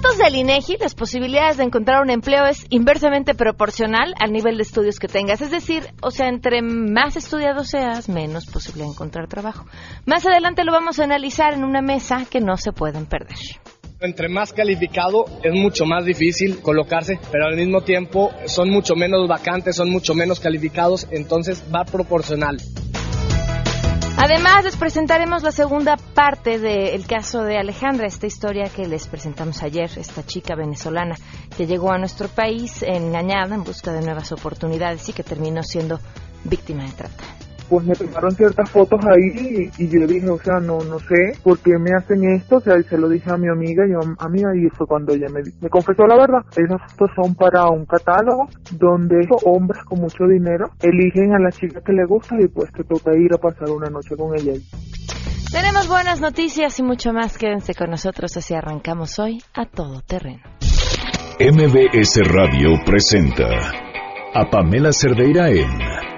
datos del INEGI, las posibilidades de encontrar un empleo es inversamente proporcional al nivel de estudios que tengas. Es decir, o sea, entre más estudiado seas, menos posible encontrar trabajo. Más adelante lo vamos a analizar en una mesa que no se pueden perder. Entre más calificado es mucho más difícil colocarse, pero al mismo tiempo son mucho menos vacantes, son mucho menos calificados, entonces va proporcional. Además, les presentaremos la segunda parte del caso de Alejandra, esta historia que les presentamos ayer, esta chica venezolana que llegó a nuestro país engañada en busca de nuevas oportunidades y que terminó siendo víctima de trata pues me tomaron ciertas fotos ahí y, yo le dije, o sea, no no sé por qué me hacen esto, o sea, y se lo dije a mi amiga y a amiga y fue cuando ella me, me confesó la verdad. Esas fotos son para un catálogo donde hombres con mucho dinero eligen a la chica que le gusta y pues te toca ir a pasar una noche con ella. Tenemos buenas noticias y mucho más. Quédense con nosotros así arrancamos hoy a todo terreno. MBS Radio presenta a Pamela Cerdeira en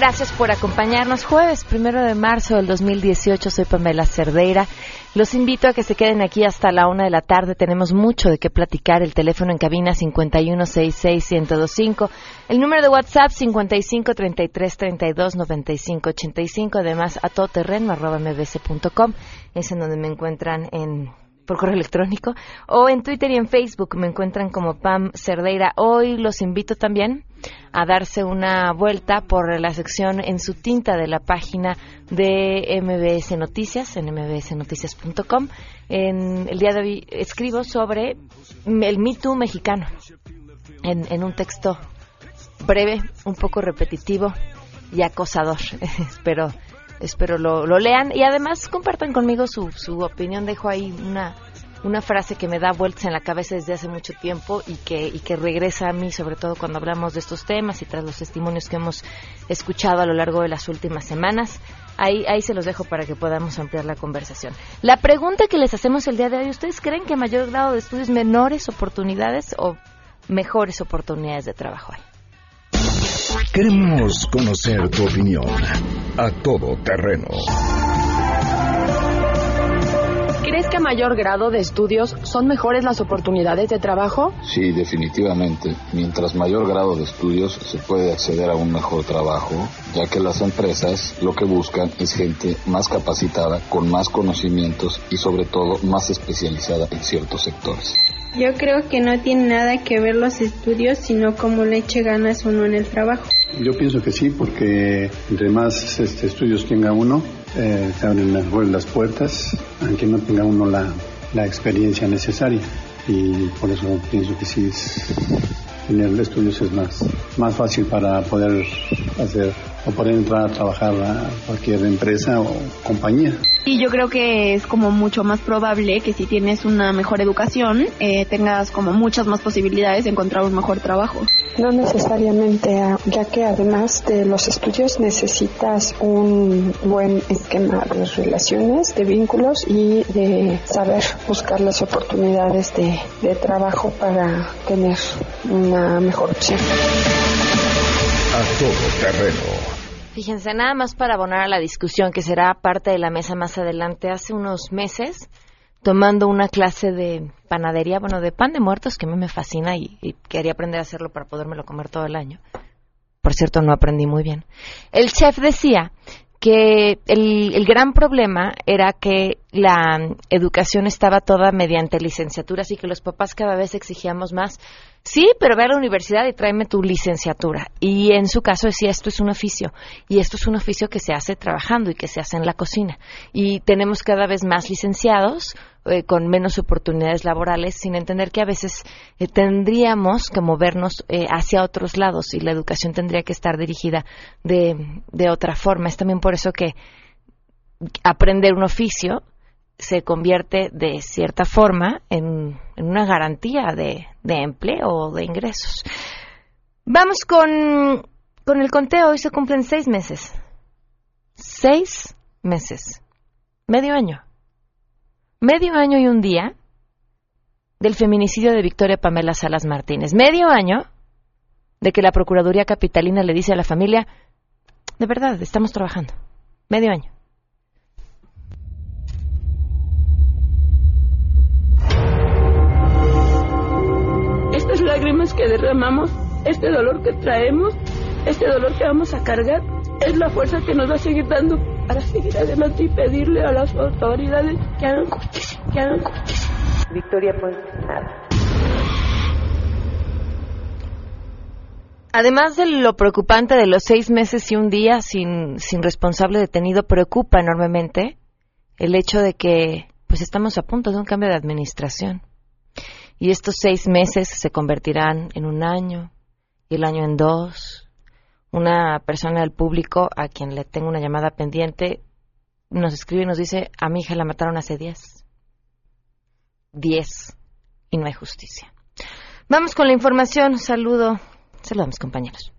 Gracias por acompañarnos. Jueves primero de marzo del 2018, soy Pamela Cerdeira. Los invito a que se queden aquí hasta la una de la tarde. Tenemos mucho de qué platicar. El teléfono en cabina 5166125. El número de WhatsApp 5533329585. Además, a todoterreno. Es en donde me encuentran en por correo electrónico o en Twitter y en Facebook me encuentran como Pam Cerdeira. Hoy los invito también a darse una vuelta por la sección en su tinta de la página de MBS Noticias, en mbsnoticias.com. En el día de hoy escribo sobre el Me Too mexicano en, en un texto breve, un poco repetitivo y acosador. Espero espero lo, lo lean y además compartan conmigo su, su opinión. Dejo ahí una, una frase que me da vueltas en la cabeza desde hace mucho tiempo y que, y que regresa a mí, sobre todo cuando hablamos de estos temas y tras los testimonios que hemos escuchado a lo largo de las últimas semanas. Ahí, ahí se los dejo para que podamos ampliar la conversación. La pregunta que les hacemos el día de hoy, ¿ustedes creen que mayor grado de estudios menores oportunidades o mejores oportunidades de trabajo? Queremos conocer tu opinión a todo terreno. ¿Crees que a mayor grado de estudios son mejores las oportunidades de trabajo? Sí, definitivamente. Mientras mayor grado de estudios se puede acceder a un mejor trabajo, ya que las empresas lo que buscan es gente más capacitada, con más conocimientos y sobre todo más especializada en ciertos sectores. Yo creo que no tiene nada que ver los estudios, sino cómo le eche ganas uno en el trabajo. Yo pienso que sí, porque entre más este, estudios tenga uno, eh, se abren mejor las puertas, aunque no tenga uno la, la experiencia necesaria. Y por eso pienso que sí, tener estudios es más, más fácil para poder hacer o poder entrar a trabajar a cualquier empresa o compañía. Y yo creo que es como mucho más probable que si tienes una mejor educación eh, tengas como muchas más posibilidades de encontrar un mejor trabajo. No necesariamente, ah, ya que además de los estudios necesitas un buen esquema de relaciones, de vínculos y de saber buscar las oportunidades de, de trabajo para tener una mejor opción. A todo terreno Fíjense, nada más para abonar a la discusión que será parte de la mesa más adelante, hace unos meses, tomando una clase de panadería, bueno, de pan de muertos, que a mí me fascina y, quería aprender a hacerlo para podérmelo comer todo el año. Por cierto, no aprendí muy bien. El chef decía que el, el, gran problema era que la educación estaba toda mediante licenciaturas y que los papás cada vez exigíamos más Sí, pero ve a la universidad y tráeme tu licenciatura. Y en su caso decía, esto es un oficio. Y esto es un oficio que se hace trabajando y que se hace en la cocina. Y tenemos cada vez más licenciados eh, con menos oportunidades laborales, sin entender que a veces eh, tendríamos que movernos eh, hacia otros lados y la educación tendría que estar dirigida de, de otra forma. Es también por eso que aprender un oficio se convierte de cierta forma en, una garantía de, de, empleo o de ingresos. Vamos con, con el conteo. Hoy se cumplen seis meses. Seis meses. Medio año. Medio año y un día del feminicidio de Victoria Pamela Salas Martínez. Medio año de que la Procuraduría Capitalina le dice a la familia, de verdad, estamos trabajando. Medio año. Derramamos, este dolor que traemos, este dolor que vamos a cargar, es la fuerza que nos va a seguir dando para seguir adelante y pedirle a las autoridades que hagan justicia, que hagan justicia. Victoria, pues nada. Además de lo preocupante de los seis meses y un día sin, sin responsable detenido, preocupa enormemente el hecho de que pues estamos a punto de un cambio de administración. Y estos seis meses se convertirán en un año y el año en dos. Una persona del público a quien le tengo una llamada pendiente nos escribe y nos dice, a mi hija la mataron hace diez. Diez. Y no hay justicia. Vamos con la información. Saludo Saludamos, compañeros.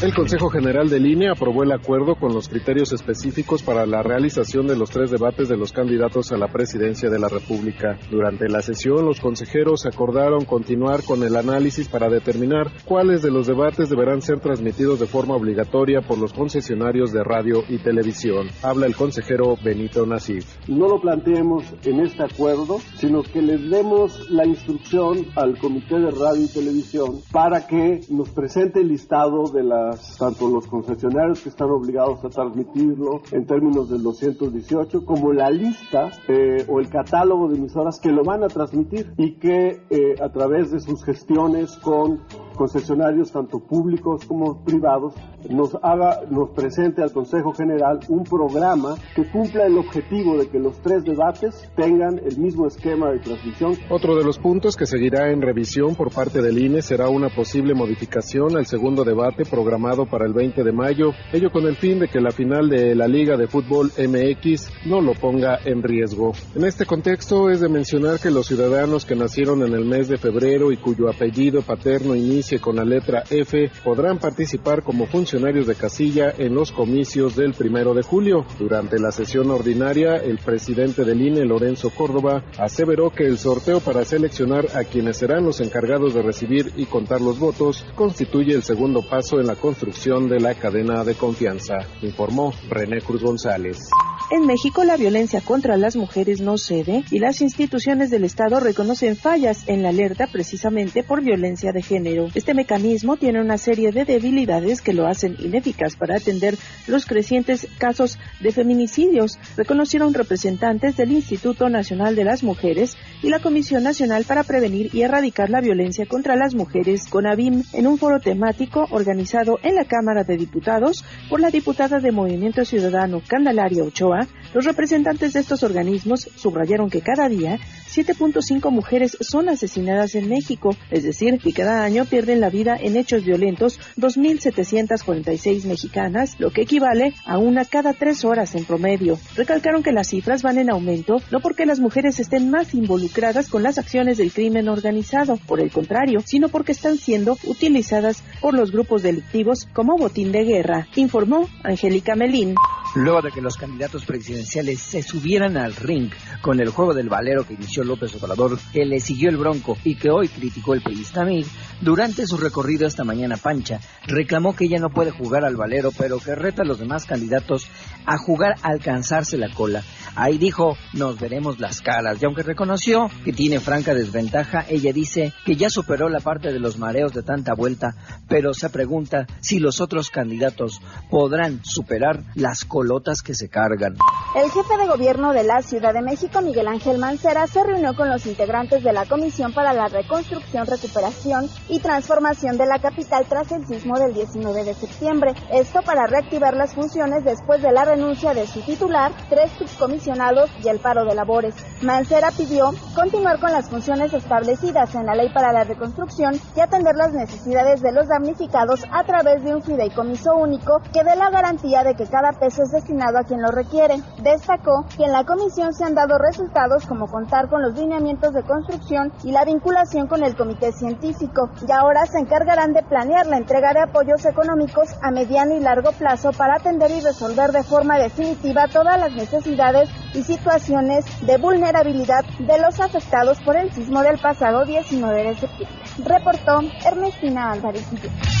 El Consejo General de Línea aprobó el acuerdo con los criterios específicos para la realización de los tres debates de los candidatos a la presidencia de la República. Durante la sesión, los consejeros acordaron continuar con el análisis para determinar cuáles de los debates deberán ser transmitidos de forma obligatoria por los concesionarios de radio y televisión. Habla el consejero Benito Nasif. No lo planteemos en este acuerdo, sino que les demos la instrucción al Comité de Radio y Televisión para que nos presente el listado de la tanto los concesionarios que están obligados a transmitirlo en términos del 218, como la lista eh, o el catálogo de emisoras que lo van a transmitir y que eh, a través de sus gestiones con concesionarios tanto públicos como privados nos haga, nos presente al Consejo General un programa que cumpla el objetivo de que los tres debates tengan el mismo esquema de transmisión. Otro de los puntos que seguirá en revisión por parte del INE será una posible modificación al segundo debate programado para el 20 de mayo, ello con el fin de que la final de la Liga de Fútbol MX no lo ponga en riesgo. En este contexto es de mencionar que los ciudadanos que nacieron en el mes de febrero y cuyo apellido paterno inicie con la letra F podrán participar como funcionarios de casilla en los comicios del primero de julio. Durante la sesión ordinaria, el presidente del INE, Lorenzo Córdoba, aseveró que el sorteo para seleccionar a quienes serán los encargados de recibir y contar los votos constituye el segundo paso en la construcción de la cadena de confianza, informó René Cruz González. En México la violencia contra las mujeres no cede y las instituciones del Estado reconocen fallas en la alerta precisamente por violencia de género. Este mecanismo tiene una serie de debilidades que lo hacen ineficaz para atender los crecientes casos de feminicidios, reconocieron representantes del Instituto Nacional de las Mujeres y la Comisión Nacional para Prevenir y Erradicar la Violencia contra las Mujeres, CONAVIM, en un foro temático organizado en la Cámara de Diputados por la diputada de Movimiento Ciudadano Candelaria Ochoa. Los representantes de estos organismos subrayaron que cada día 7.5 mujeres son asesinadas en México, es decir, que cada año pierden la vida en hechos violentos 2.746 mexicanas, lo que equivale a una cada tres horas en promedio. Recalcaron que las cifras van en aumento no porque las mujeres estén más involucradas con las acciones del crimen organizado, por el contrario, sino porque están siendo utilizadas por los grupos delictivos como botín de guerra, informó Angélica Melín. Luego de que los candidatos presidenciales se subieran al ring con el juego del valero que inició López Obrador, que le siguió el bronco y que hoy criticó el periodista Mig, durante su recorrido esta mañana Pancha reclamó que ella no puede jugar al valero, pero que reta a los demás candidatos a jugar a alcanzarse la cola. Ahí dijo, nos veremos las caras. Y aunque reconoció que tiene franca desventaja, ella dice que ya superó la parte de los mareos de tanta vuelta, pero se pregunta si los otros candidatos podrán superar las guajolotas que se cargan. El jefe de gobierno de la Ciudad de México, Miguel Ángel Mancera, se reunió con los integrantes de la Comisión para la Reconstrucción, Recuperación y Transformación de la capital tras el sismo del 19 de septiembre. Esto para reactivar las funciones después de la renuncia de su titular, tres subcomisionados y el paro de labores. Mancera pidió continuar con las funciones establecidas en la Ley para la Reconstrucción y atender las necesidades de los damnificados a través de un fideicomiso único que dé la garantía de que cada peso es destinado a quien lo requiere. Destacó que en la comisión se han dado resultados como contar con los lineamientos de construcción y la vinculación con el comité científico y ahora se encargarán de planear la entrega de apoyos económicos a mediano y largo plazo para atender y resolver de forma definitiva todas las necesidades y situaciones de vulnerabilidad de los afectados por el sismo del pasado 19 de septiembre. Reportó Ernestina Álvarez.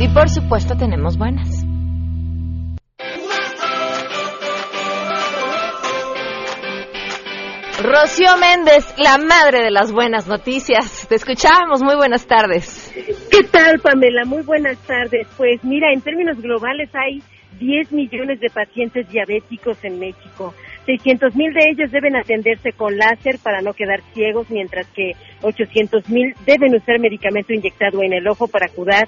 Y por supuesto tenemos buenas. Rocío Méndez, la madre de las buenas noticias. Te escuchamos, muy buenas tardes. ¿Qué tal, Pamela? Muy buenas tardes. Pues mira, en términos globales hay 10 millones de pacientes diabéticos en México. 600 mil de ellos deben atenderse con láser para no quedar ciegos, mientras que 800 mil deben usar medicamento inyectado en el ojo para curar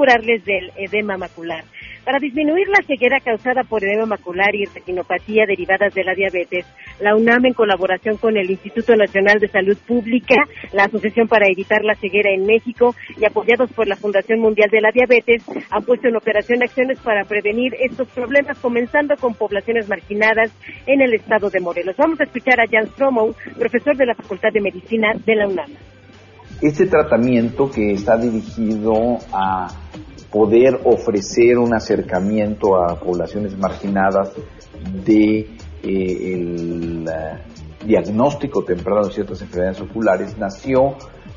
curarles del edema macular. Para disminuir la ceguera causada por edema macular y retinopatía derivadas de la diabetes, la UNAM, en colaboración con el Instituto Nacional de Salud Pública, la Asociación para Evitar la Ceguera en México y apoyados por la Fundación Mundial de la Diabetes, han puesto en operación acciones para prevenir estos problemas, comenzando con poblaciones marginadas en el estado de Morelos. Vamos a escuchar a Jan Stromow, profesor de la Facultad de Medicina de la UNAM. Este tratamiento que está dirigido a poder ofrecer un acercamiento a poblaciones marginadas de eh, el uh, diagnóstico temprano de ciertas enfermedades oculares nació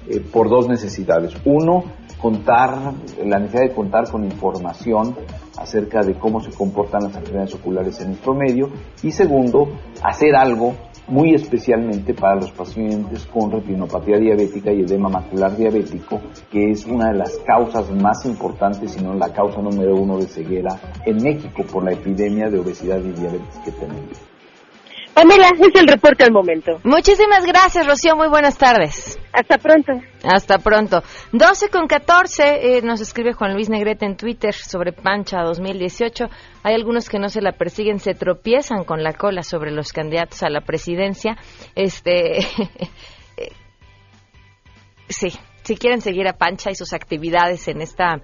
eh, por dos necesidades. Uno, contar, la necesidad de contar con información acerca de cómo se comportan las enfermedades oculares en nuestro medio y segundo, hacer algo muy especialmente para los pacientes con retinopatía diabética y edema macular diabético, que es una de las causas más importantes, si no la causa número uno de ceguera en México por la epidemia de obesidad y diabetes que tenemos. Pamela, es el reporte al momento. Muchísimas gracias, Rocío. Muy buenas tardes. Hasta pronto. Hasta pronto. 12 con 14, eh, nos escribe Juan Luis Negrete en Twitter sobre Pancha 2018. Hay algunos que no se la persiguen, se tropiezan con la cola sobre los candidatos a la presidencia. Este. sí, si quieren seguir a Pancha y sus actividades en esta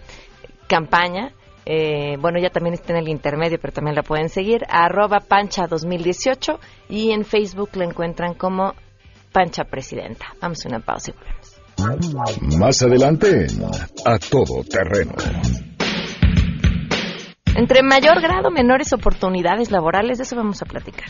campaña, eh, bueno, ya también está en el intermedio, pero también la pueden seguir, arroba Pancha 2018 y en Facebook la encuentran como Pancha Presidenta. Vamos a una pausa y volvemos. Más adelante, a todo terreno. Entre mayor grado, menores oportunidades laborales, de eso vamos a platicar.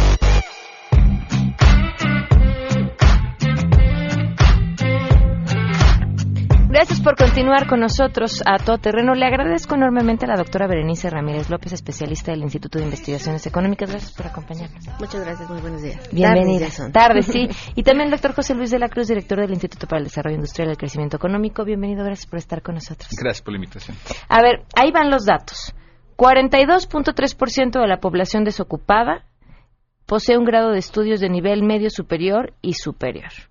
Gracias por continuar con nosotros a todo terreno. Le agradezco enormemente a la doctora Berenice Ramírez López, especialista del Instituto de Investigaciones Económicas. Gracias por acompañarnos. Muchas gracias, muy buenos días. Bienvenida. Tarde, sí. Y también el doctor José Luis de la Cruz, director del Instituto para el Desarrollo Industrial y el Crecimiento Económico. Bienvenido, gracias por estar con nosotros. Gracias por la invitación. A ver, ahí van los datos. 42.3% de la población desocupada posee un grado de estudios de nivel medio superior y superior.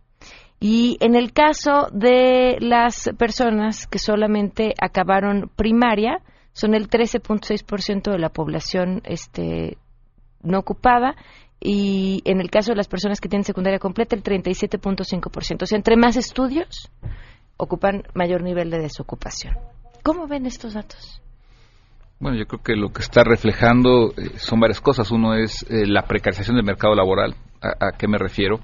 Y en el caso de las personas que solamente acabaron primaria, son el 13.6% de la población este, no ocupada y en el caso de las personas que tienen secundaria completa, el 37.5%. O sea, entre más estudios, ocupan mayor nivel de desocupación. ¿Cómo ven estos datos? Bueno, yo creo que lo que está reflejando eh, son varias cosas. Uno es eh, la precarización del mercado laboral. ¿A, a qué me refiero?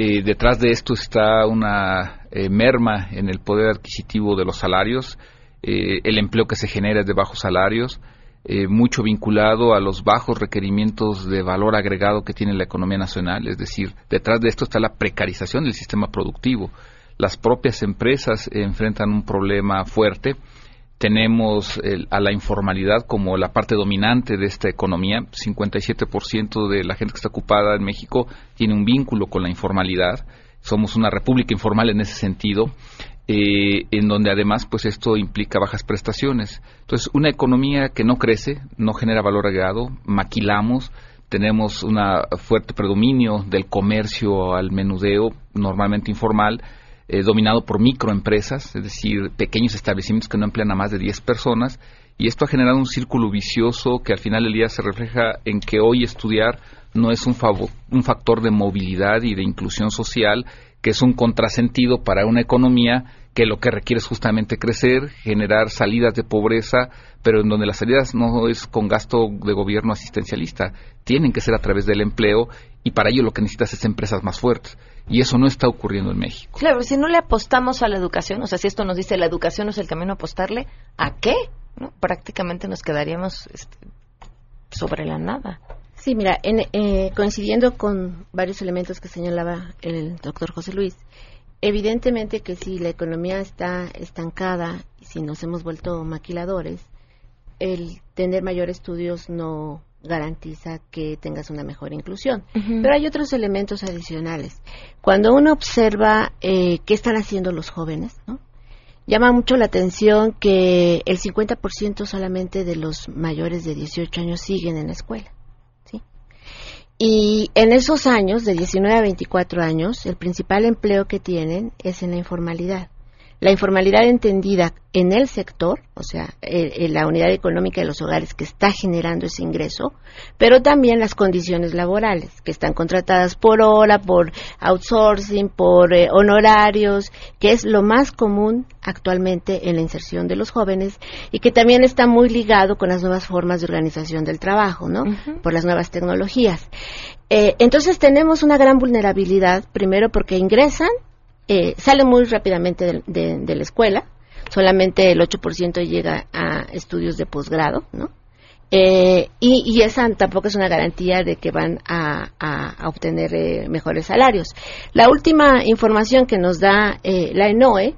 Eh, detrás de esto está una eh, merma en el poder adquisitivo de los salarios, eh, el empleo que se genera es de bajos salarios, eh, mucho vinculado a los bajos requerimientos de valor agregado que tiene la economía nacional, es decir, detrás de esto está la precarización del sistema productivo. Las propias empresas enfrentan un problema fuerte. Tenemos a la informalidad como la parte dominante de esta economía. 57% de la gente que está ocupada en México tiene un vínculo con la informalidad. Somos una república informal en ese sentido. Eh, en donde además pues esto implica bajas prestaciones. Entonces, una economía que no crece, no genera valor agregado, maquilamos, tenemos un fuerte predominio del comercio al menudeo, normalmente informal, eh, dominado por microempresas, es decir, pequeños establecimientos que no emplean a más de 10 personas, y esto ha generado un círculo vicioso que al final del día se refleja en que hoy estudiar no es un, un factor de movilidad y de inclusión social, que es un contrasentido para una economía que lo que requiere es justamente crecer, generar salidas de pobreza, pero en donde las salidas no es con gasto de gobierno asistencialista, tienen que ser a través del empleo y para ello lo que necesitas es empresas más fuertes. Y eso no está ocurriendo en México. Claro, si no le apostamos a la educación, o sea, si esto nos dice la educación es el camino a apostarle, ¿a qué? ¿No? Prácticamente nos quedaríamos este, sobre la nada. Sí, mira, eh, coincidiendo con varios elementos que señalaba el doctor José Luis, Evidentemente que si la economía está estancada y si nos hemos vuelto maquiladores, el tener mayor estudios no garantiza que tengas una mejor inclusión. Pero hay otros elementos adicionales. Cuando uno observa eh, qué están haciendo los jóvenes, llama mucho la atención que el 50% solamente de los mayores de 18 años siguen en la escuela. Y en esos años, de 19 a 24 años, el principal empleo que tienen es en la informalidad. La informalidad entendida en el sector, o sea, en la unidad económica de los hogares que está generando ese ingreso, pero también las condiciones laborales, que están contratadas por hora, por outsourcing, por eh, honorarios, que es lo más común actualmente en la inserción de los jóvenes y que también está muy ligado con las nuevas formas de organización del trabajo, ¿no? Por las nuevas tecnologías. Eh, entonces tenemos una gran vulnerabilidad, primero porque ingresan eh, sale muy rápidamente de, la escuela, solamente el 8% llega a estudios de posgrado, ¿no? Eh, y, esa tampoco es una garantía de que van a, obtener eh, mejores salarios. La última información que nos da la ENOE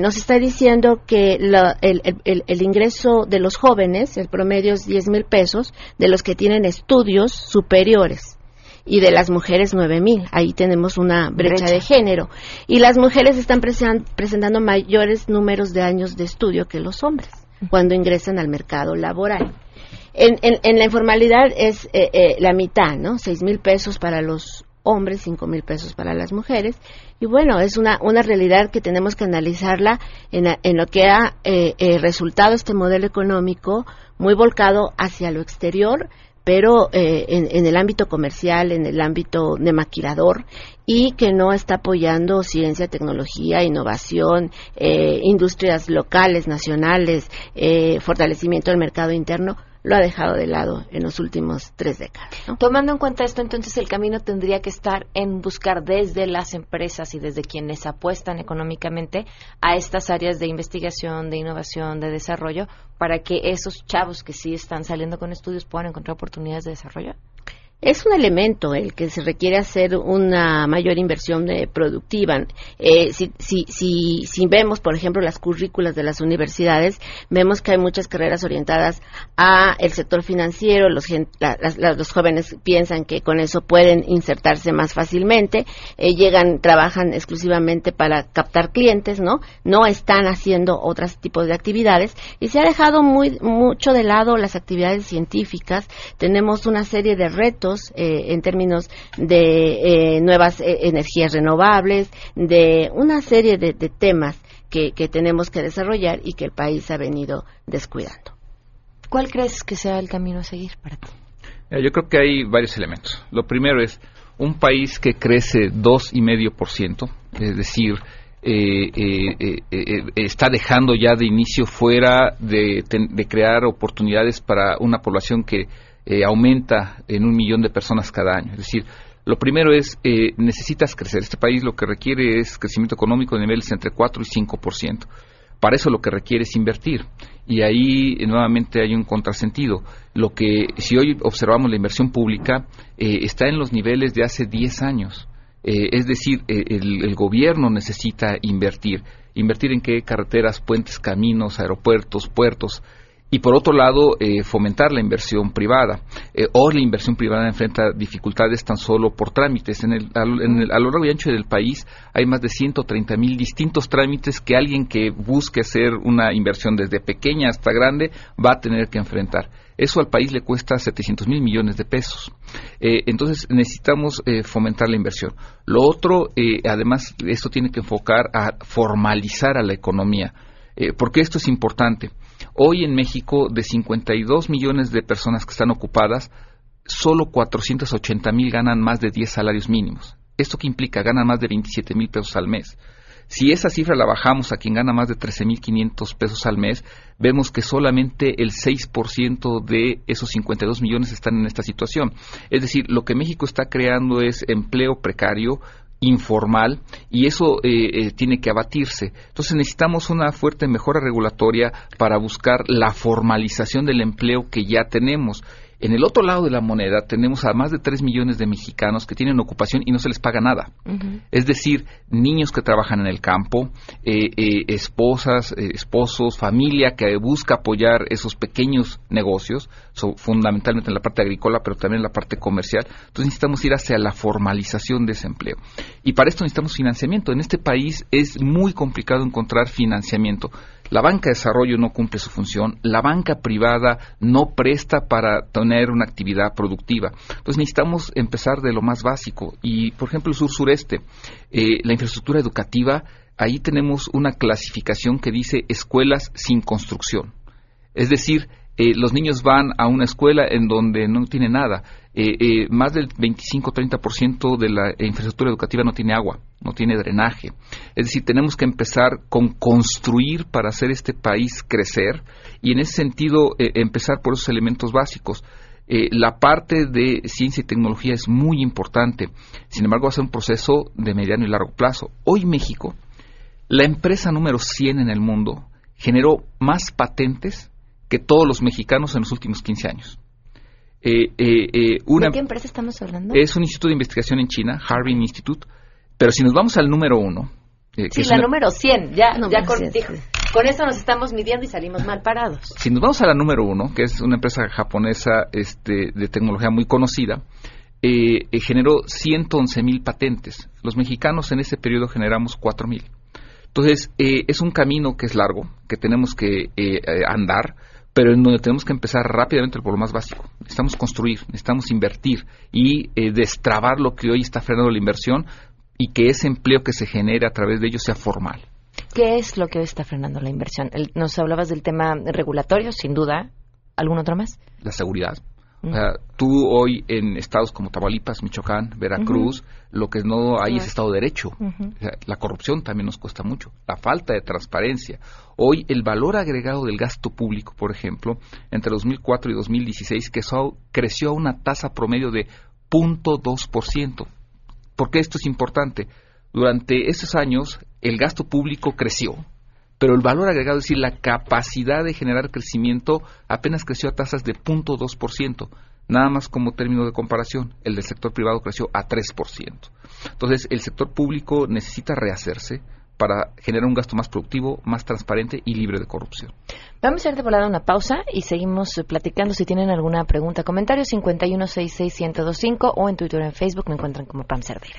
nos está diciendo que el, ingreso de los jóvenes, el promedio es 10 mil pesos, de los que tienen estudios superiores y de las mujeres 9000. Ahí tenemos una brecha, de género. Y las mujeres están presentando mayores números de años de estudio que los hombres cuando ingresan al mercado laboral. En, en, la informalidad es eh, eh, la mitad, ¿no? Seis mil pesos para los hombres, cinco mil pesos para las mujeres. Y bueno, es una, una realidad que tenemos que analizarla en, en lo que ha eh, resultado este modelo económico muy volcado hacia lo exterior, pero eh, en, el ámbito comercial, en el ámbito de maquilador y que no está apoyando ciencia, tecnología, innovación, eh, industrias locales, nacionales, eh, fortalecimiento del mercado interno, lo ha dejado de lado en los últimos tres décadas. Tomando en cuenta esto, entonces el camino tendría que estar en buscar desde las empresas y desde quienes apuestan económicamente a estas áreas de investigación, de innovación, de desarrollo, para que esos chavos que sí están saliendo con estudios puedan encontrar oportunidades de desarrollo es un elemento el que se requiere hacer una mayor inversión eh, productiva. Eh, si, si, si, si, vemos, por ejemplo, las currículas de las universidades, vemos que hay muchas carreras orientadas a el sector financiero. Los, los jóvenes piensan que con eso pueden insertarse más fácilmente. Eh, llegan, trabajan exclusivamente para captar clientes, ¿no? No están haciendo otros tipos de actividades y se ha dejado muy mucho de lado las actividades científicas. Tenemos una serie de retos eh, en términos de eh, nuevas eh, energías renovables, de una serie de, temas que, tenemos que desarrollar y que el país ha venido descuidando. ¿Cuál crees que sea el camino a seguir para ti? Yo creo que hay varios elementos. Lo primero es un país que crece 2,5%, es decir, está dejando ya de inicio fuera de, crear oportunidades para una población que eh, aumenta en un millón de personas cada año. Es decir, lo primero es, eh, necesitas crecer. Este país lo que requiere es crecimiento económico de niveles entre 4 y 5%. Para eso lo que requiere es invertir. Y ahí eh, nuevamente hay un contrasentido. Lo que, si hoy observamos la inversión pública, eh, está en los niveles de hace 10 años. Eh, es decir, el, el, gobierno necesita invertir. ¿Invertir en qué? Carreteras, puentes, caminos, aeropuertos, puertos y por otro lado eh, fomentar la inversión privada. Eh, hoy la inversión privada enfrenta dificultades tan solo por trámites. En el, a, lo largo y ancho del país hay más de 130 mil distintos trámites que alguien que busque hacer una inversión desde pequeña hasta grande va a tener que enfrentar. Eso al país le cuesta 700 mil millones de pesos. Eh, entonces necesitamos fomentar la inversión. Lo otro, además, esto tiene que enfocar a formalizar a la economía. Porque esto es importante? Hoy en México, de 52 millones de personas que están ocupadas, solo 480 mil ganan más de 10 salarios mínimos. ¿Esto qué implica? Ganan más de 27 mil pesos al mes. Si esa cifra la bajamos a quien gana más de 13.500 pesos al mes, vemos que solamente el 6% de esos 52 millones están en esta situación. Es decir, lo que México está creando es empleo precario, informal y eso eh, eh, tiene que abatirse. Entonces necesitamos una fuerte mejora regulatoria para buscar la formalización del empleo que ya tenemos. En el otro lado de la moneda tenemos a más de 3 millones de mexicanos que tienen ocupación y no se les paga nada. Es decir, niños que trabajan en el campo, eh, eh, esposas, eh, esposos, familia que busca apoyar esos pequeños negocios, fundamentalmente en la parte agrícola, pero también en la parte comercial. Entonces necesitamos ir hacia la formalización de ese empleo. Y para esto necesitamos financiamiento. En este país es muy complicado encontrar financiamiento. La banca de desarrollo no cumple su función, la banca privada no presta para tener una actividad productiva. Entonces necesitamos empezar de lo más básico. Y, por ejemplo, sur-sureste, eh, la infraestructura educativa, ahí tenemos una clasificación que dice escuelas sin construcción. Es decir, eh, los niños van a una escuela en donde no tiene nada. Eh, eh, más del 25-30% de la infraestructura educativa no tiene agua, no tiene drenaje. Es decir, tenemos que empezar con construir para hacer este país crecer y en ese sentido empezar por esos elementos básicos. la parte de ciencia y tecnología es muy importante, sin embargo va a ser un proceso de mediano y largo plazo. Hoy México, la empresa número 100 en el mundo, generó más patentes que todos los mexicanos en los últimos 15 años. Eh, eh, eh, una, ¿De qué empresa estamos hablando? Es un instituto de investigación en China, Harbin Institute. Pero si nos vamos al número uno. sí, la número 100. Ya, ya con, con, eso nos estamos midiendo y salimos mal parados. Si nos vamos a la número uno, que es una empresa japonesa este, de tecnología muy conocida, generó 111 mil patentes. Los mexicanos en ese periodo generamos 4 mil. Entonces, es un camino que es largo, que tenemos que andar pero en donde tenemos que empezar rápidamente por lo más básico. Necesitamos construir, necesitamos invertir y eh, destrabar lo que hoy está frenando la inversión y que ese empleo que se genere a través de ello sea formal. ¿Qué es lo que hoy está frenando la inversión? nos hablabas del tema regulatorio, sin duda. ¿Algún otro más? La seguridad tú hoy en estados como Tamaulipas, Michoacán, Veracruz, lo que no hay es Estado de Derecho. la corrupción también nos cuesta mucho. La falta de transparencia. Hoy el valor agregado del gasto público, por ejemplo, entre 2004 y 2016, que creció a una tasa promedio de 0.2%. ¿Por qué esto es importante? Durante esos años el gasto público creció, pero el valor agregado, es decir, la capacidad de generar crecimiento, apenas creció a tasas de 0.2%. Nada más como término de comparación, el del sector privado creció a 3%. Entonces, el sector público necesita rehacerse para generar un gasto más productivo, más transparente y libre de corrupción. Vamos a ir de volada una pausa y seguimos platicando. Si tienen alguna pregunta, comentario 5166125 o en Twitter o en Facebook me encuentran como Pam Cerdeira.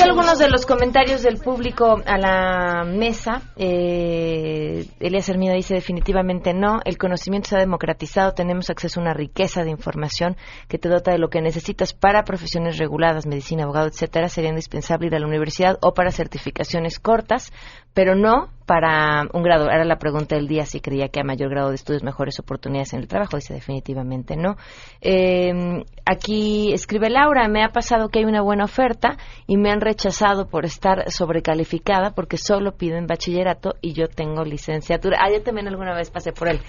algunos de los comentarios del público a la mesa. Eh, Elías Hermida dice definitivamente no. El conocimiento se ha democratizado. Tenemos acceso a una riqueza de información que te dota de lo que necesitas para profesiones reguladas, medicina, abogado, etcétera. Sería indispensable ir a la universidad o para certificaciones cortas pero no para un grado. Era la pregunta del día si creía que a mayor grado de estudios mejores oportunidades en el trabajo. Dice definitivamente no. Eh, aquí escribe Laura, me ha pasado que hay una buena oferta y me han rechazado por estar sobrecalificada porque solo piden bachillerato y yo tengo licenciatura. Ah, yo también alguna vez pasé por él.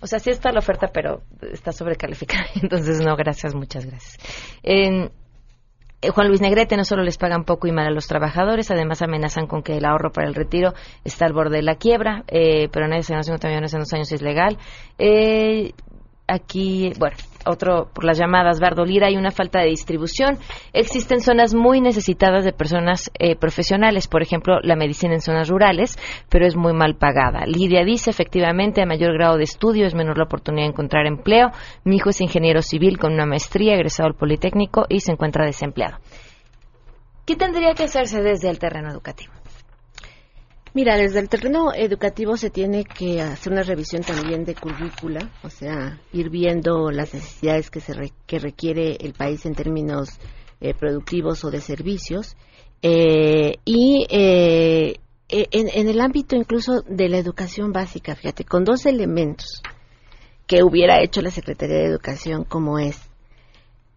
O sea, sí está la oferta, pero está sobrecalificada. Entonces, no, gracias, muchas gracias. Eh, eh, Juan Luis Negrete no solo les pagan poco y mal a los trabajadores, además amenazan con que el ahorro para el retiro está al borde de la quiebra, eh, pero nadie se ganó 50 millones en dos años es legal. Eh, aquí, bueno, otro por las llamadas, Lira, hay una falta de distribución. Existen zonas muy necesitadas de personas eh, profesionales, por ejemplo, la medicina en zonas rurales, pero es muy mal pagada. Lidia dice, efectivamente, a mayor grado de estudio es menor la oportunidad de encontrar empleo. Mi hijo es ingeniero civil con una maestría, egresado al Politécnico y se encuentra desempleado. ¿Qué tendría que hacerse desde el terreno educativo? Mira, desde el terreno educativo se tiene que hacer una revisión también de currícula, o sea, ir viendo las necesidades que, se que requiere el país en términos eh, productivos o de servicios. Eh, y eh, e, en, en, el ámbito incluso de la educación básica, fíjate, con dos elementos que hubiera hecho la Secretaría de Educación, como es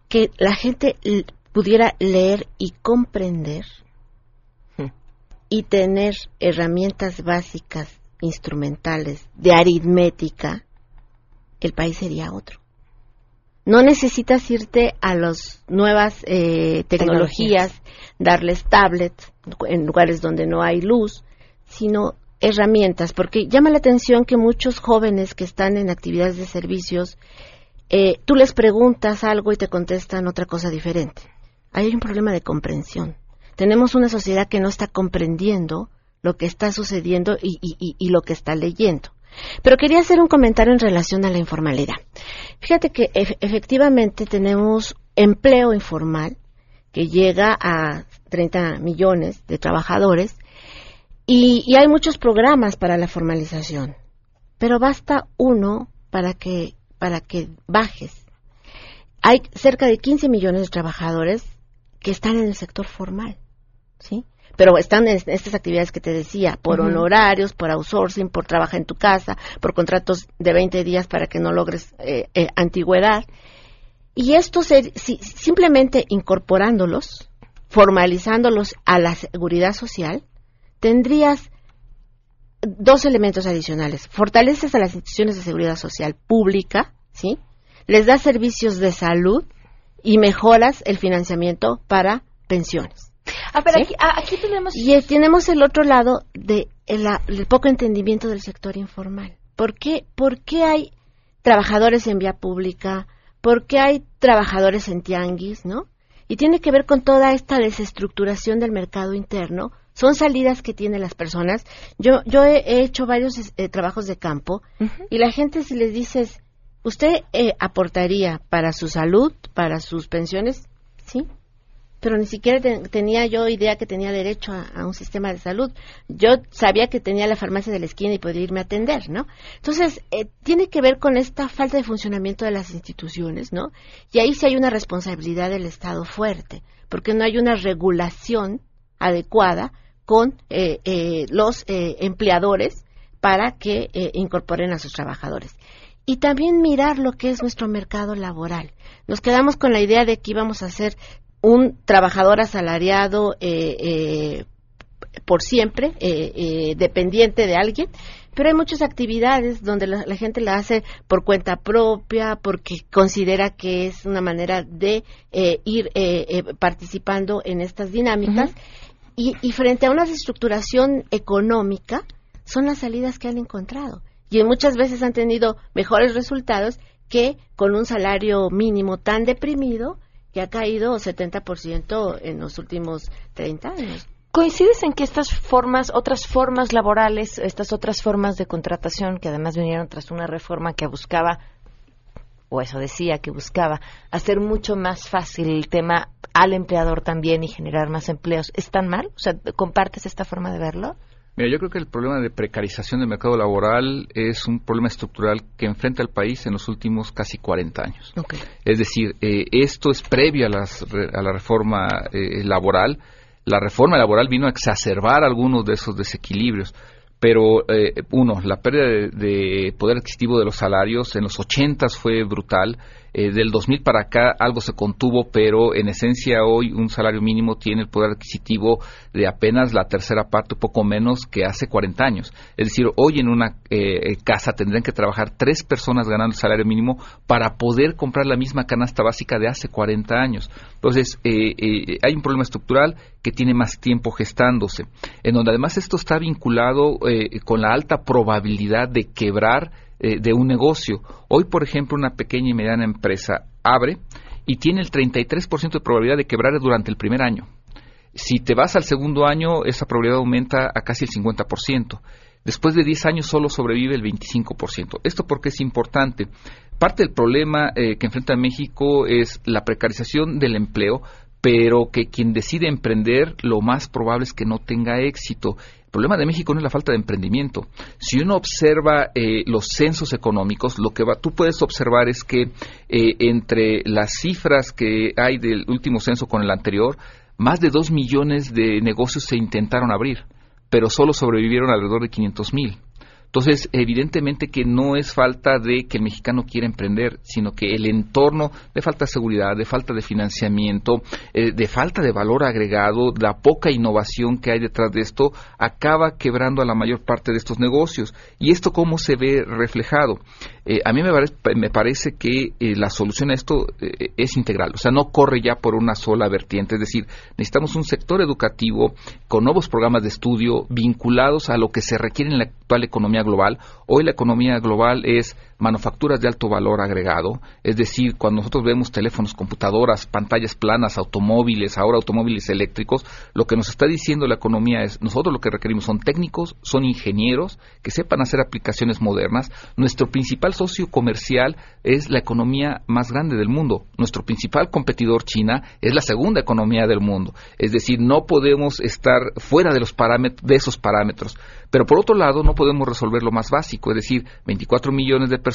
que la gente pudiera leer y comprender y tener herramientas básicas, instrumentales, de aritmética, el país sería otro. No necesitas irte a las nuevas eh, tecnologías, darles tablets en lugares donde no hay luz, sino herramientas, porque llama la atención que muchos jóvenes que están en actividades de servicios, eh, tú les preguntas algo y te contestan otra cosa diferente. Ahí hay un problema de comprensión tenemos una sociedad que no está comprendiendo lo que está sucediendo y, lo que está leyendo. Pero quería hacer un comentario en relación a la informalidad. Fíjate que efectivamente tenemos empleo informal que llega a 30 millones de trabajadores y, y, hay muchos programas para la formalización, pero basta uno para que, para que bajes. Hay cerca de 15 millones de trabajadores que están en el sector formal, ¿sí? Pero están en estas actividades que te decía, por honorarios, por outsourcing, por trabajar en tu casa, por contratos de 20 días para que no logres eh, eh, antigüedad. Y esto se, simplemente incorporándolos, formalizándolos a la seguridad social, tendrías dos elementos adicionales. Fortaleces a las instituciones de seguridad social pública, ¿sí? Les das servicios de salud y mejoras el financiamiento para pensiones. Ah, pero ah, aquí, tenemos... Y tenemos el otro lado de el, poco entendimiento del sector informal. ¿Por qué, ¿Por qué hay trabajadores en vía pública? ¿Por qué hay trabajadores en tianguis, no? Y tiene que ver con toda esta desestructuración del mercado interno. Son salidas que tienen las personas. Yo, yo he, hecho varios eh, trabajos de campo y la gente si les dices, ¿usted eh, aportaría para su salud, para sus pensiones? Sí, pero ni siquiera tenía yo idea que tenía derecho a, un sistema de salud. Yo sabía que tenía la farmacia de la esquina y podía irme a atender, ¿no? Entonces, eh, tiene que ver con esta falta de funcionamiento de las instituciones, ¿no? Y ahí sí hay una responsabilidad del Estado fuerte, porque no hay una regulación adecuada con eh, eh, los empleadores para que incorporen a sus trabajadores y también mirar lo que es nuestro mercado laboral. Nos quedamos con la idea de que íbamos a hacer un trabajador asalariado eh, eh, por siempre, eh, dependiente de alguien, pero hay muchas actividades donde la, gente la hace por cuenta propia, porque considera que es una manera de ir participando en estas dinámicas. y, y, frente a una desestructuración económica, son las salidas que han encontrado. Y muchas veces han tenido mejores resultados que con un salario mínimo tan deprimido que ha caído 70% en los últimos 30 años. ¿Coincides en que estas formas, otras formas laborales, estas otras formas de contratación que además vinieron tras una reforma que buscaba, o eso decía, que buscaba hacer mucho más fácil el tema al empleador también y generar más empleos, ¿están mal? O sea, ¿compartes esta forma de verlo? Mira, yo creo que el problema de precarización del mercado laboral es un problema estructural que enfrenta el país en los últimos casi 40 años. Es decir, eh, esto es previo a, las, a la reforma eh, laboral. La reforma laboral vino a exacerbar algunos de esos desequilibrios pero eh, uno, la pérdida de, poder adquisitivo de los salarios en los 80 fue brutal, eh, del 2000 para acá algo se contuvo, pero en esencia hoy un salario mínimo tiene el poder adquisitivo de apenas la tercera parte, poco menos que hace 40 años. Es decir, hoy en una eh, casa tendrían que trabajar tres personas ganando el salario mínimo para poder comprar la misma canasta básica de hace 40 años. Entonces, eh, hay un problema estructural que tiene más tiempo gestándose, en donde además esto está vinculado con la alta probabilidad de quebrar eh, de un negocio. Hoy, por ejemplo, una pequeña y mediana empresa abre y tiene el 33% de probabilidad de quebrar durante el primer año. Si te vas al segundo año, esa probabilidad aumenta a casi el 50%. Después de 10 años solo sobrevive el 25%. ¿Esto porque es importante? Parte del problema eh, que enfrenta México es la precarización del empleo, pero que quien decide emprender lo más probable es que no tenga éxito. El problema de México no es la falta de emprendimiento. Si uno observa eh, los censos económicos, lo que tú puedes observar es que eh, entre las cifras que hay del último censo con el anterior, más de dos millones de negocios se intentaron abrir, pero solo sobrevivieron alrededor de 500 mil. Entonces, evidentemente que no es falta de que el mexicano quiera emprender, sino que el entorno de falta de seguridad, de falta de financiamiento, eh, de falta de valor agregado, la poca innovación que hay detrás de esto, acaba quebrando a la mayor parte de estos negocios. ¿Y esto cómo se ve reflejado? Eh, a mí me parece, que eh, la solución a esto es integral, o sea, no corre ya por una sola vertiente, es decir, necesitamos un sector educativo con nuevos programas de estudio vinculados a lo que se requiere en la actual economía global. Hoy la economía global es manufacturas de alto valor agregado, es decir, cuando nosotros vemos teléfonos, computadoras, pantallas planas, automóviles, ahora automóviles eléctricos, lo que nos está diciendo la economía es, nosotros lo que requerimos son técnicos, son ingenieros que sepan hacer aplicaciones modernas. Nuestro principal socio comercial es la economía más grande del mundo. Nuestro principal competidor, China, es la segunda economía del mundo. Es decir, no podemos estar fuera de, los parámetros, de esos parámetros. Pero por otro lado, no podemos resolver lo más básico, es decir, 24 millones de personas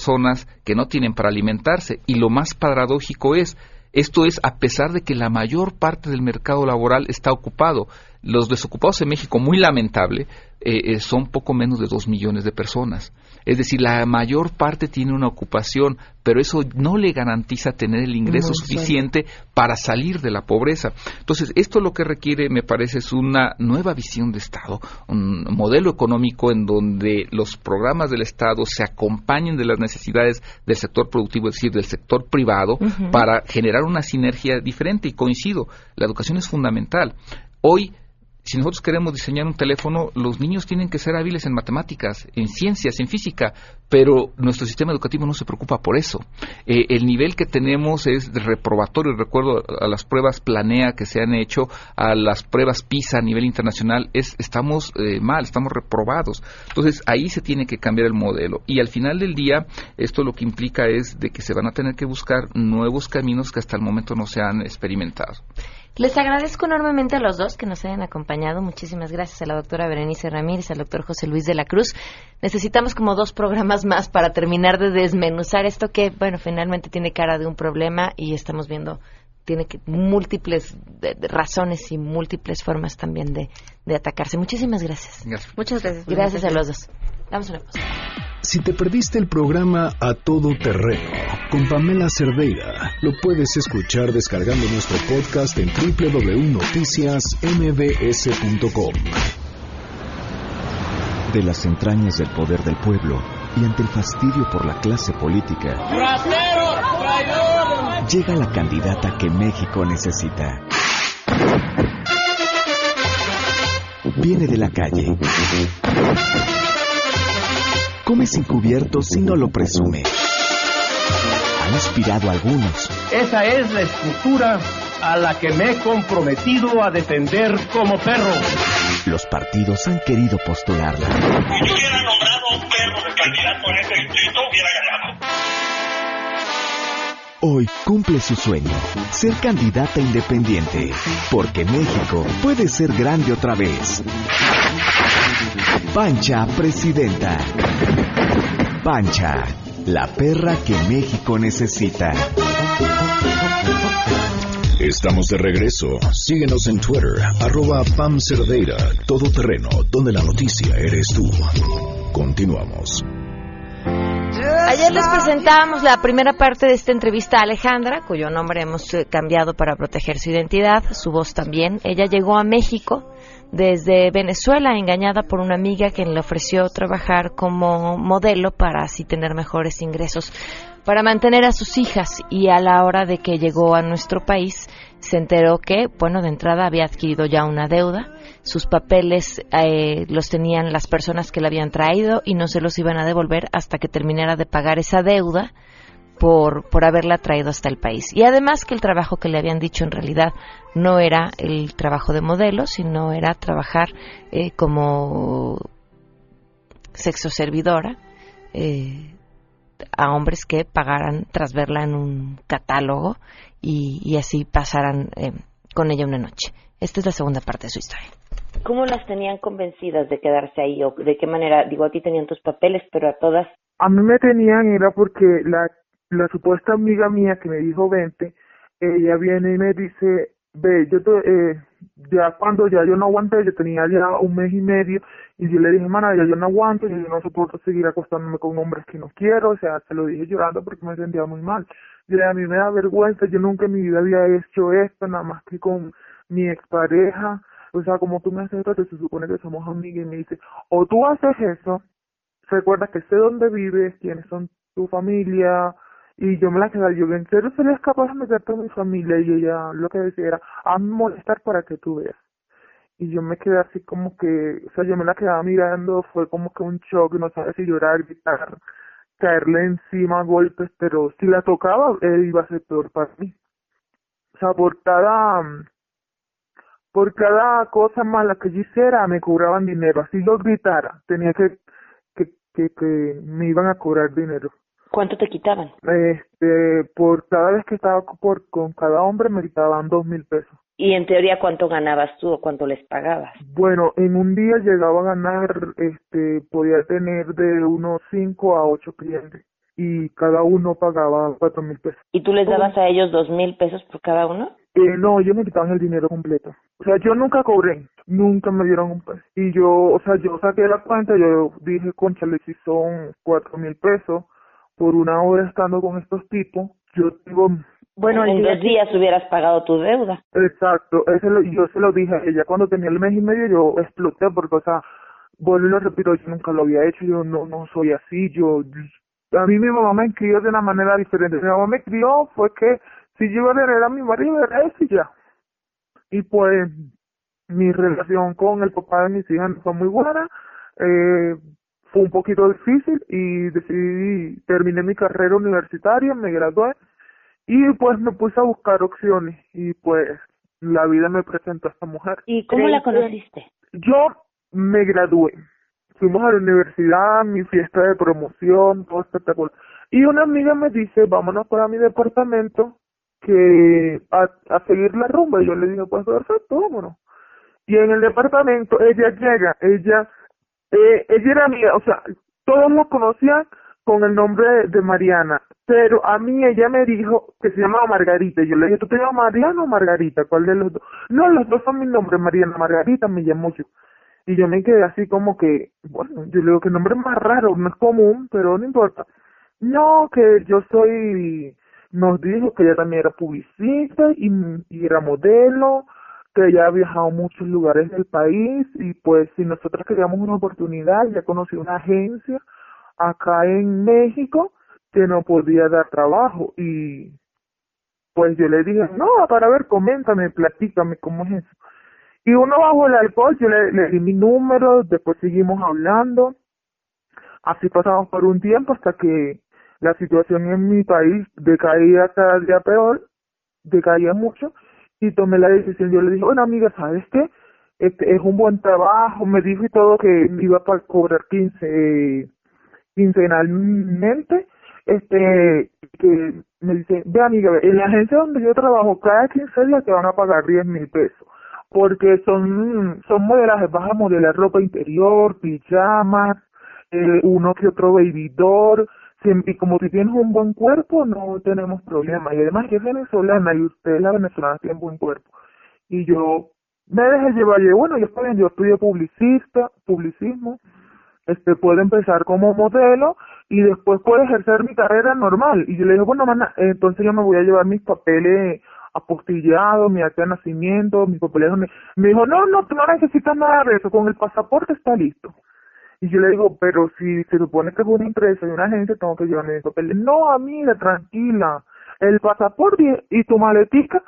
que no tienen para alimentarse. Y lo más paradójico es, esto es a pesar de que la mayor parte del mercado laboral está ocupado. Los desocupados en México, muy lamentable, eh, eh, son poco menos de dos millones de personas. Es decir, la mayor parte tiene una ocupación, pero eso no le garantiza tener el ingreso suficiente para salir de la pobreza. Entonces, esto lo que requiere, me parece, es una nueva visión de Estado, un modelo económico en donde los programas del Estado se acompañen de las necesidades del sector productivo, es decir, del sector privado, para generar una sinergia diferente. Y coincido, la educación es fundamental. Hoy si nosotros queremos diseñar un teléfono, los niños tienen que ser hábiles en matemáticas, en ciencias, en física, pero nuestro sistema educativo no se preocupa por eso. Eh, el nivel que tenemos es de reprobatorio. Recuerdo a las pruebas Planea que se han hecho, a las pruebas PISA a nivel internacional, es, estamos eh, mal, estamos reprobados. Entonces ahí se tiene que cambiar el modelo. Y al final del día, esto lo que implica es de que se van a tener que buscar nuevos caminos que hasta el momento no se han experimentado. Les agradezco enormemente a los dos que nos hayan acompañado. Muchísimas gracias a la doctora Berenice Ramírez, al doctor José Luis de la Cruz. Necesitamos como dos programas más para terminar de desmenuzar esto que, bueno, finalmente tiene cara de un problema y estamos viendo tiene que, múltiples razones y múltiples formas también de, de atacarse. Muchísimas gracias. Muchas gracias. Gracias a los dos. Damos una pausa. Si te perdiste el programa A Todo Terreno con Pamela Cerdeira, lo puedes escuchar descargando nuestro podcast en www.noticiasmbs.com. De las entrañas del poder del pueblo y ante el fastidio por la clase política, llega la candidata que México necesita. Viene de la calle come sin cubierto si no lo presume. Ha inspirado a algunos. Esa es la estructura a la que me he comprometido a defender como perro. Los partidos han querido postularla. Si yo hubiera nombrado un perro de candidato en este distrito, hubiera ganado. Hoy cumple su sueño, ser candidata independiente, porque México puede ser grande otra vez. Pancha Presidenta. Pancha, la perra que México necesita. Estamos de regreso. Síguenos en Twitter, arroba Pam Cerdeira, todo terreno, donde la noticia eres tú. Continuamos. Ayer les presentábamos la primera parte de esta entrevista a Alejandra, cuyo nombre hemos eh, cambiado para proteger su identidad, su voz también. Ella llegó a México desde Venezuela, engañada por una amiga quien le ofreció trabajar como modelo para así tener mejores ingresos. Para mantener a sus hijas y a la hora de que llegó a nuestro país se enteró que, bueno, de entrada había adquirido ya una deuda, sus papeles eh, los tenían las personas que la habían traído y no se los iban a devolver hasta que terminara de pagar esa deuda por, por haberla traído hasta el país. Y además que el trabajo que le habían dicho en realidad no era el trabajo de modelo, sino era trabajar eh, como sexo servidora. Eh, a hombres que pagaran tras verla en un catálogo y, así pasaran eh, con ella una noche. Esta es la segunda parte de su historia. ¿Cómo las tenían convencidas de quedarse ahí o de qué manera? Digo, a ti tenían tus papeles, pero a todas. A mí me tenían era porque la, la supuesta amiga mía que me dijo vente, ella viene y me dice, ve, yo te, eh, ya cuando ya yo no aguanté, yo tenía ya un mes y medio, y yo le dije, mana, ya yo no aguanto, yo no soporto seguir acostándome con hombres que no quiero, o sea, se lo dije llorando porque me sentía muy mal. Yo a mí me da vergüenza, yo nunca en mi vida había hecho esto, nada más que con mi expareja, o sea, como tú me haces esto, se supone que somos amigas, y me dice, o tú haces eso, recuerda que sé dónde vives, quiénes son tu familia, y yo me la quedé, yo en serio serías capaz de meterte a mi familia y ella lo que decía era, a molestar para que tú veas. Y yo me quedé así como que, o sea, yo me la quedaba mirando, fue como que un shock, no sabía si llorar, gritar, caerle encima golpes, pero si la tocaba, él iba a ser peor para mí. O sea, por cada, por cada cosa mala que yo hiciera, me cobraban dinero. Así yo gritara, tenía que, que, que, que me iban a cobrar dinero. ¿Cuánto te quitaban? Este, por cada vez que estaba por, con cada hombre me quitaban dos mil pesos. ¿Y en teoría cuánto ganabas tú o cuánto les pagabas? Bueno, en un día llegaba a ganar, este, podía tener de unos cinco a ocho clientes y cada uno pagaba cuatro mil pesos. ¿Y tú les dabas a ellos dos mil pesos por cada uno? Eh, no, ellos me quitaban el dinero completo. O sea, yo nunca cobré, nunca me dieron un peso. Y yo, o sea, yo saqué la cuenta, yo dije, conchale, si son cuatro mil pesos, por una hora estando con estos tipos, yo tengo... Bueno, en dos días hubieras pagado tu deuda. Exacto, ese lo, yo se lo dije a ella cuando tenía el mes y medio, yo exploté porque, o sea, vuelvo y lo repito, yo nunca lo había hecho, yo no, no soy así, yo... A mí mi mamá me crió de una manera diferente. Mi mamá me crió fue que si yo iba a tener a mi marido era eso y ya. Y pues mi relación con el papá de mis hijas fue muy buena. Eh, fue un poquito difícil y decidí, terminé mi carrera universitaria, me gradué y pues me puse a buscar opciones y pues la vida me presentó a esta mujer. ¿Y cómo la conociste? Yo me gradué. Fuimos a la universidad, mi fiesta de promoción, todo espectacular. Y una amiga me dice, vámonos para mi departamento que a, a seguir la rumba. Y yo le dije, pues perfecto, vámonos. Y en el departamento ella llega, ella eh, ella era amiga, o sea, todos la conocían con el nombre de Mariana, pero a mí ella me dijo que se llamaba Margarita. Yo le dije, ¿tú te llamas Mariana o Margarita? ¿Cuál de los dos? No, los dos son mi nombre, Mariana Margarita, me llamó yo. Y yo me quedé así como que, bueno, yo le digo que nombre más raro, no es común, pero no importa. No, que yo soy, nos dijo que ella también era publicista y, y era modelo, que ya ha viajado a muchos lugares del país y pues si nosotros queríamos una oportunidad, ya conocí una agencia acá en México que nos podía dar trabajo y pues yo le dije, no, para ver, coméntame, platícame cómo es eso. Y uno bajo el alcohol, yo le, di mi número, después seguimos hablando, así pasamos por un tiempo hasta que la situación en mi país decaía cada día peor, decaía mucho, y tomé la decisión. Yo le dije, bueno amiga, ¿sabes qué? Este es un buen trabajo, me dijo y todo que iba a cobrar 15 quincenalmente, este, que me dice, ve amiga, en la agencia donde yo trabajo, cada 15 días te van a pagar 10 mil pesos, porque son, son modelajes, vas a modelar ropa interior, pijamas, eh, uno que otro bebidor, si, como tú tienes un buen cuerpo, no tenemos problema. Y además que es venezolana y usted, la venezolana, tiene buen cuerpo. Y yo me dejé llevar, bueno, yo estoy bien, yo estudié publicista, publicismo, este, puedo empezar como modelo y después puedo ejercer mi carrera normal. Y yo le dije, bueno, entonces yo me voy a llevar mis papeles apostillados, mi acta de nacimiento, mis papeles. Me dijo, no, no, tú no necesitas nada de eso, con el pasaporte está listo. Y yo le digo, pero si se supone que es una empresa y una agencia, tengo que llevar mis papeles. No, amiga, tranquila. El pasaporte y tu maletica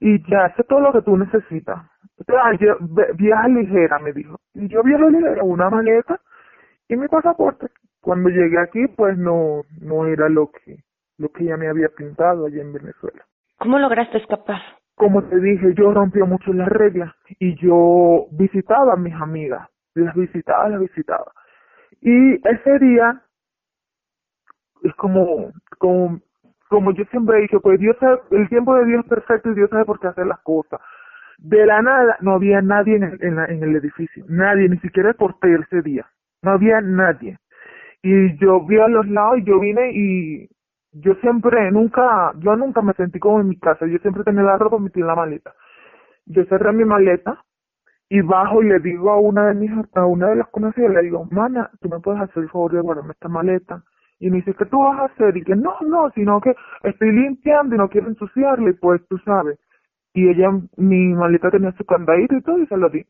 y ya, eso es todo lo que tú necesitas. O sea, yo, viaja ligera, me dijo. Y yo viajo ligera, una maleta y mi pasaporte. Cuando llegué aquí, pues no, no era lo que, lo que ya me había pintado allá en Venezuela. ¿Cómo lograste escapar? Como te dije, yo rompí mucho las reglas y yo visitaba a mis amigas, las visitaba, las visitaba. Y ese día es como, como, como yo siempre he dicho, pues Dios sabe, el tiempo de Dios es perfecto y Dios sabe por qué hacer las cosas. De la nada no había nadie en el, en, el edificio, nadie, ni siquiera el portero ese día, no había nadie. Y yo vi a los lados y yo vine y yo siempre, nunca, yo nunca me sentí como en mi casa, yo siempre tenía la ropa metida en la maleta. Yo cerré mi maleta y bajo y le digo a una de mis, a una de las conocidas, le digo, mana, tú me puedes hacer el favor de guardarme esta maleta. Y me dice, ¿qué tú vas a hacer? Y que no, no, sino que estoy limpiando y no quiero ensuciarle, pues tú sabes. Y ella, mi maleta tenía su candadito y todo y se lo di.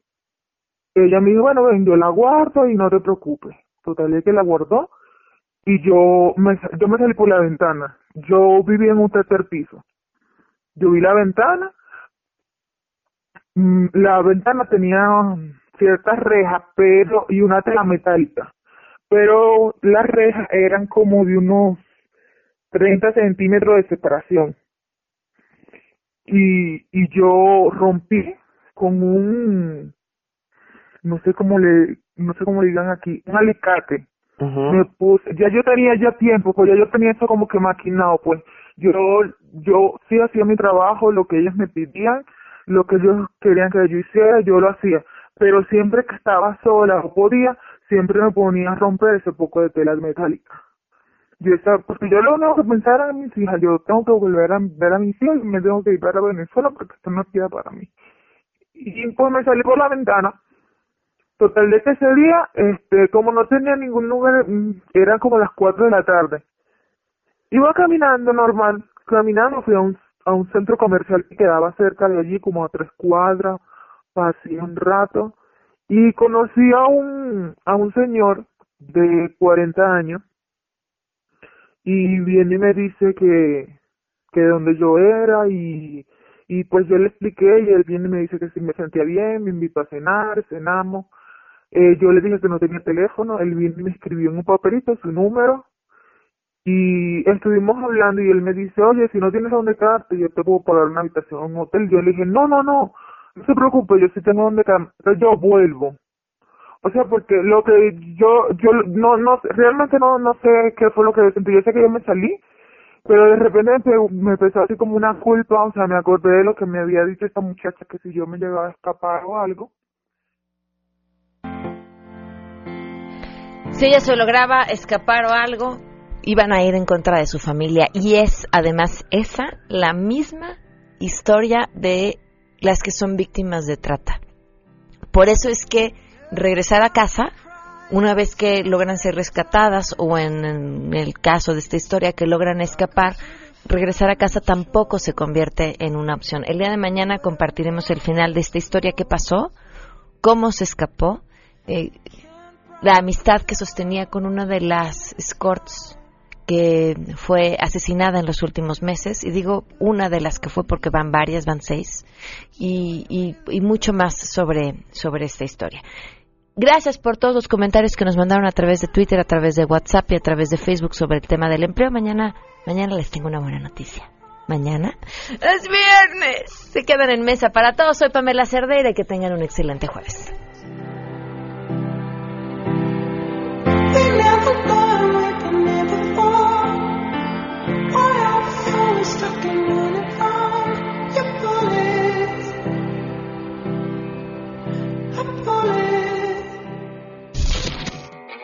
ella me dijo, bueno, ven, yo la guardo y no te preocupes. Total, es que la guardó y yo me, yo me salí por la ventana. Yo vivía en un tercer piso. Yo vi la ventana la ventana tenía ciertas rejas, pero y una tela metálica, pero las rejas eran como de unos 30 centímetros de separación. Y, y yo rompí con un, no sé cómo le, no sé cómo le digan aquí, un alicate. Me puse, ya yo tenía ya tiempo, pues ya yo tenía eso como que maquinado, pues yo, yo sí hacía mi trabajo, lo que ellos me pedían, lo que ellos querían que yo hiciera, yo lo hacía. Pero siempre que estaba sola o podía, siempre me ponía a romper ese poco de telas metálicas. Yo estaba, porque yo lo único que pensaba era mis hijas, yo tengo que volver a ver a mis hijas y me tengo que ir para Venezuela porque esto no queda para mí. Y pues me salí por la ventana. Total de ese día, este, como no tenía ningún lugar, eran como las cuatro de la tarde. Iba caminando normal, caminando fui a un a un centro comercial que quedaba cerca de allí, como a tres cuadras, pasé un rato y conocí a un, a un señor de 40 años y viene y me dice que, que de donde yo era y, y pues yo le expliqué y él viene y me dice que si me sentía bien, me invitó a cenar, cenamos. Eh, yo le dije que no tenía teléfono, él viene y me escribió en un papelito su número y estuvimos hablando y él me dice, oye, si no tienes dónde quedarte, yo te puedo pagar una habitación en un hotel. Yo le dije, no, no, no, no se preocupe, yo sí tengo dónde quedarme, yo vuelvo. O sea, porque lo que yo, yo no, no, realmente no, no sé qué fue lo que sentí. Yo sé que yo me salí, pero de repente me, empezó así como una culpa, o sea, me acordé de lo que me había dicho esta muchacha, que si yo me llegaba a escapar o algo. Si ella se lograba escapar o algo, iban a ir en contra de su familia y es además esa la misma historia de las que son víctimas de trata. Por eso es que regresar a casa, una vez que logran ser rescatadas o en, el caso de esta historia que logran escapar, regresar a casa tampoco se convierte en una opción. El día de mañana compartiremos el final de esta historia, qué pasó, cómo se escapó, eh, la amistad que sostenía con una de las escorts que fue asesinada en los últimos meses, y digo una de las que fue porque van varias, van seis, y, y, mucho más sobre, sobre esta historia. Gracias por todos los comentarios que nos mandaron a través de Twitter, a través de WhatsApp y a través de Facebook sobre el tema del empleo. Mañana, mañana les tengo una buena noticia. Mañana es viernes. Se quedan en mesa para todos. Soy Pamela Cerdeira y que tengan un excelente jueves.